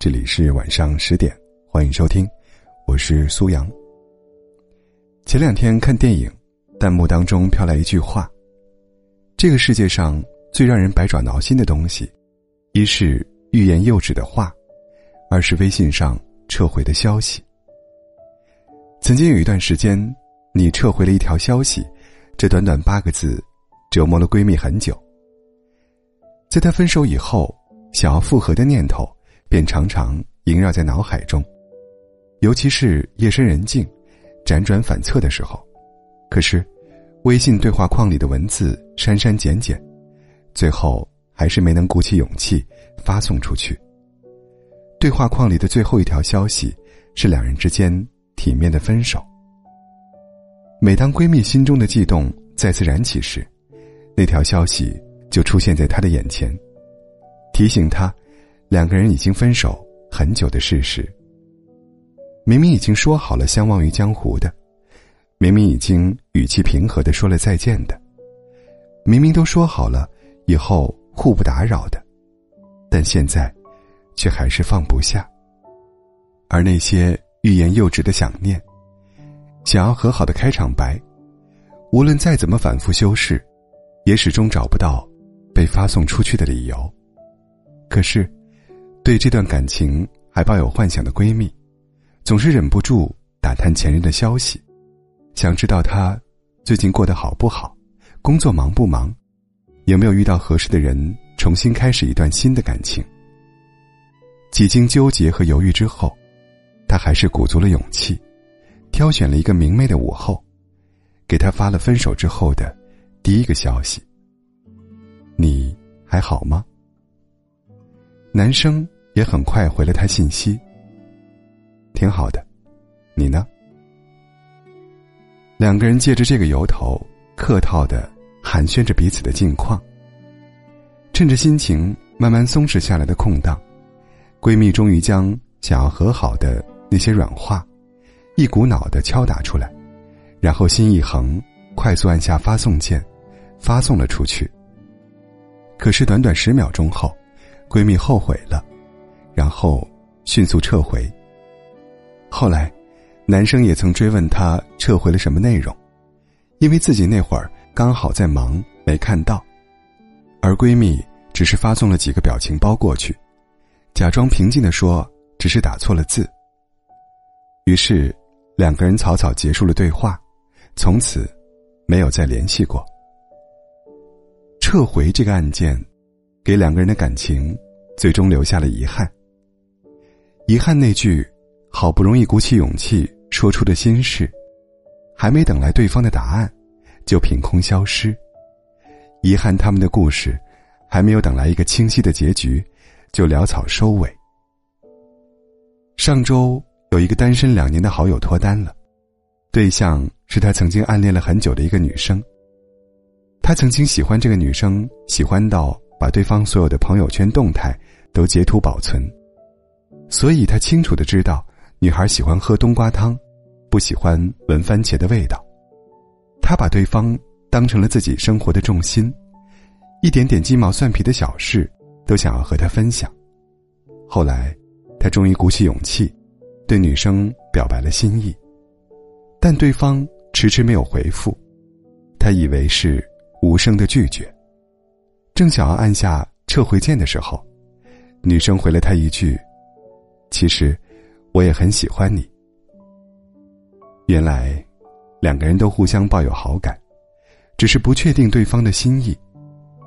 这里是晚上十点，欢迎收听，我是苏阳。前两天看电影，弹幕当中飘来一句话：“这个世界上最让人百爪挠心的东西，一是欲言又止的话，二是微信上撤回的消息。”曾经有一段时间，你撤回了一条消息，这短短八个字，折磨了闺蜜很久。在她分手以后，想要复合的念头便常常萦绕在脑海中，尤其是夜深人静。辗转反侧的时候，可是，微信对话框里的文字删删减减，最后还是没能鼓起勇气发送出去。对话框里的最后一条消息是两人之间体面的分手。每当闺蜜心中的悸动再次燃起时，那条消息就出现在她的眼前，提醒她，两个人已经分手很久的事实。明明已经说好了相忘于江湖的，明明已经语气平和的说了再见的，明明都说好了以后互不打扰的，但现在，却还是放不下。而那些欲言又止的想念，想要和好的开场白，无论再怎么反复修饰，也始终找不到被发送出去的理由。可是，对这段感情还抱有幻想的闺蜜。总是忍不住打探前任的消息，想知道他最近过得好不好，工作忙不忙，有没有遇到合适的人，重新开始一段新的感情。几经纠结和犹豫之后，他还是鼓足了勇气，挑选了一个明媚的午后，给他发了分手之后的第一个消息：“你还好吗？”男生也很快回了他信息。挺好的，你呢？两个人借着这个由头，客套的寒暄着彼此的近况。趁着心情慢慢松弛下来的空档，闺蜜终于将想要和好的那些软话，一股脑的敲打出来，然后心一横，快速按下发送键，发送了出去。可是短短十秒钟后，闺蜜后悔了，然后迅速撤回。后来，男生也曾追问她撤回了什么内容，因为自己那会儿刚好在忙，没看到。而闺蜜只是发送了几个表情包过去，假装平静的说：“只是打错了字。”于是，两个人草草结束了对话，从此没有再联系过。撤回这个案件，给两个人的感情最终留下了遗憾。遗憾那句。好不容易鼓起勇气说出的心事，还没等来对方的答案，就凭空消失。遗憾他们的故事，还没有等来一个清晰的结局，就潦草收尾。上周有一个单身两年的好友脱单了，对象是他曾经暗恋了很久的一个女生。他曾经喜欢这个女生，喜欢到把对方所有的朋友圈动态都截图保存，所以他清楚的知道。女孩喜欢喝冬瓜汤，不喜欢闻番茄的味道。他把对方当成了自己生活的重心，一点点鸡毛蒜皮的小事都想要和她分享。后来，他终于鼓起勇气，对女生表白了心意，但对方迟迟没有回复。他以为是无声的拒绝，正想要按下撤回键的时候，女生回了他一句：“其实。”我也很喜欢你。原来，两个人都互相抱有好感，只是不确定对方的心意，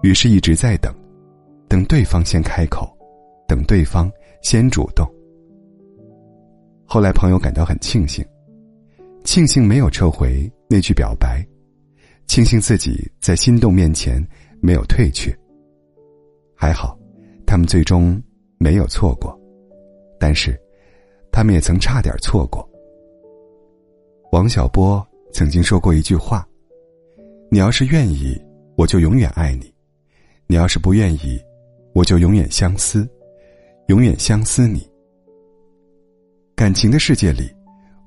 于是一直在等，等对方先开口，等对方先主动。后来，朋友感到很庆幸，庆幸没有撤回那句表白，庆幸自己在心动面前没有退却。还好，他们最终没有错过，但是。他们也曾差点错过。王小波曾经说过一句话：“你要是愿意，我就永远爱你；你要是不愿意，我就永远相思，永远相思你。”感情的世界里，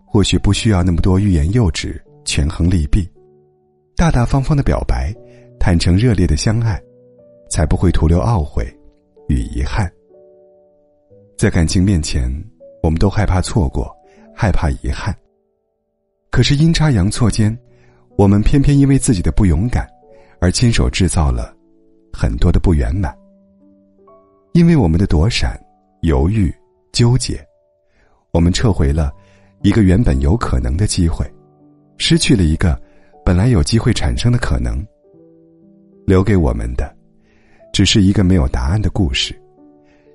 或许不需要那么多欲言又止、权衡利弊，大大方方的表白，坦诚热烈的相爱，才不会徒留懊悔与遗憾。在感情面前，我们都害怕错过，害怕遗憾。可是阴差阳错间，我们偏偏因为自己的不勇敢，而亲手制造了很多的不圆满。因为我们的躲闪、犹豫、纠结，我们撤回了一个原本有可能的机会，失去了一个本来有机会产生的可能。留给我们的，只是一个没有答案的故事，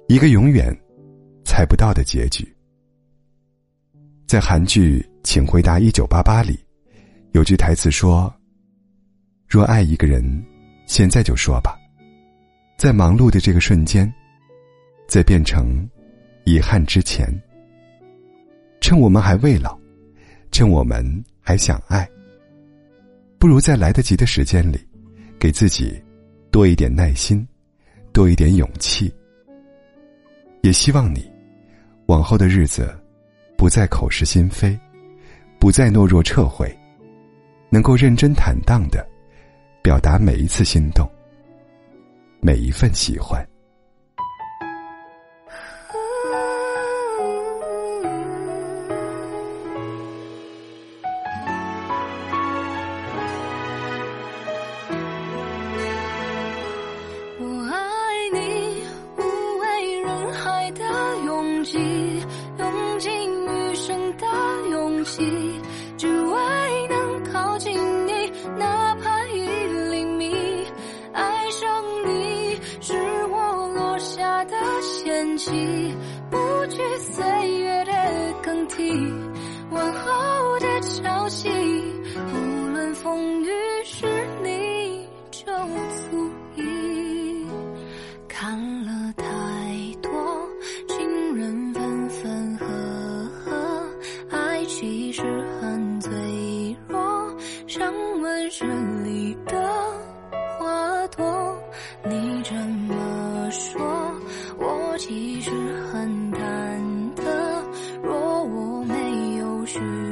一个永远。猜不到的结局。在韩剧《请回答一九八八》里，有句台词说：“若爱一个人，现在就说吧，在忙碌的这个瞬间，在变成遗憾之前，趁我们还未老，趁我们还想爱，不如在来得及的时间里，给自己多一点耐心，多一点勇气。也希望你。”往后的日子，不再口是心非，不再懦弱撤回，能够认真坦荡的表达每一次心动，每一份喜欢。不惧岁月的更替，许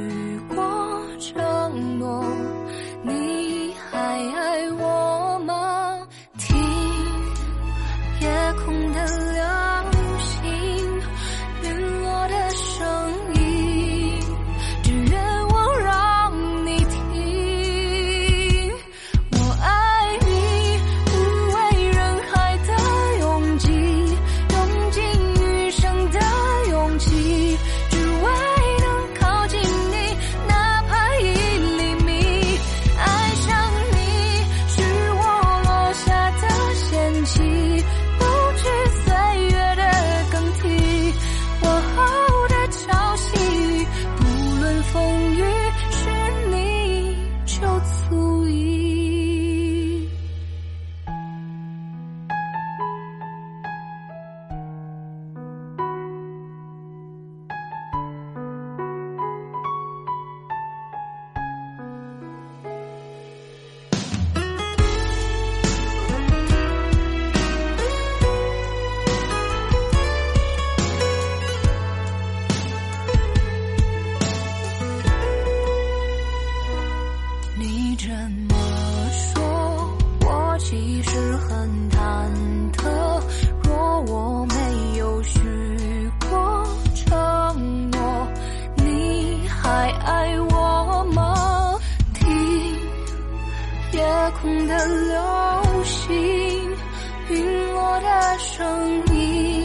流星，陨落的声音，